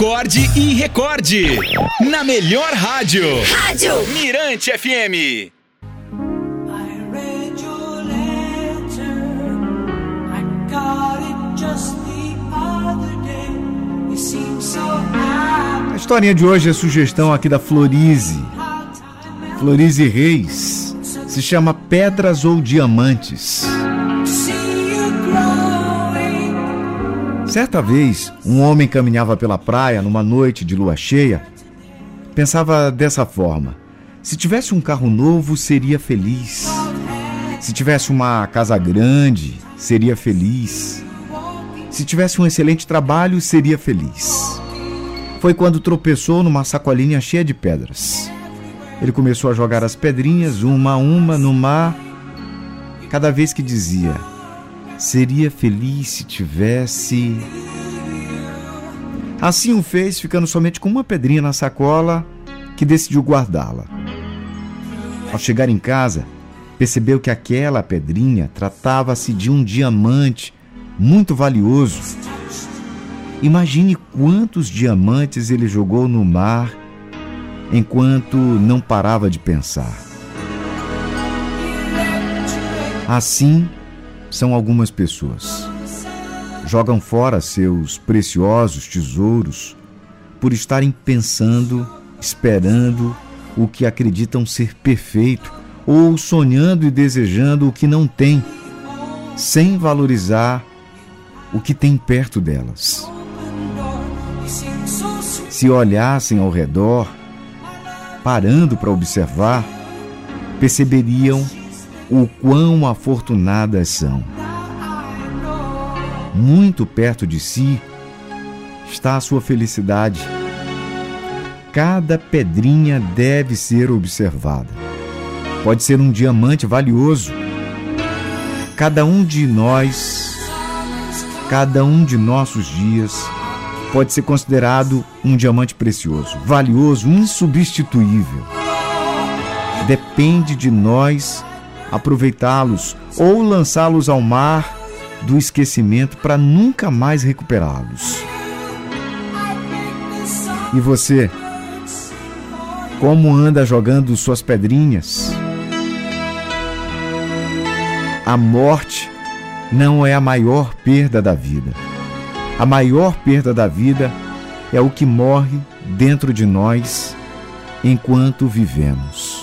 Acorde e recorde. Na melhor rádio. Rádio Mirante FM. A historinha de hoje é sugestão aqui da Florize. Florize Reis. Se chama Pedras ou Diamantes. Certa vez, um homem caminhava pela praia numa noite de lua cheia. Pensava dessa forma: se tivesse um carro novo, seria feliz. Se tivesse uma casa grande, seria feliz. Se tivesse um excelente trabalho, seria feliz. Foi quando tropeçou numa sacolinha cheia de pedras. Ele começou a jogar as pedrinhas uma a uma no mar, cada vez que dizia: Seria feliz se tivesse. Assim o fez, ficando somente com uma pedrinha na sacola, que decidiu guardá-la. Ao chegar em casa, percebeu que aquela pedrinha tratava-se de um diamante muito valioso. Imagine quantos diamantes ele jogou no mar enquanto não parava de pensar. Assim, são algumas pessoas. Jogam fora seus preciosos tesouros por estarem pensando, esperando o que acreditam ser perfeito ou sonhando e desejando o que não têm, sem valorizar o que tem perto delas. Se olhassem ao redor, parando para observar, perceberiam o quão afortunadas são. Muito perto de si está a sua felicidade. Cada pedrinha deve ser observada. Pode ser um diamante valioso. Cada um de nós, cada um de nossos dias, pode ser considerado um diamante precioso, valioso, insubstituível. Depende de nós aproveitá-los ou lançá-los ao mar do esquecimento para nunca mais recuperá-los. E você? Como anda jogando suas pedrinhas? A morte não é a maior perda da vida. A maior perda da vida é o que morre dentro de nós enquanto vivemos.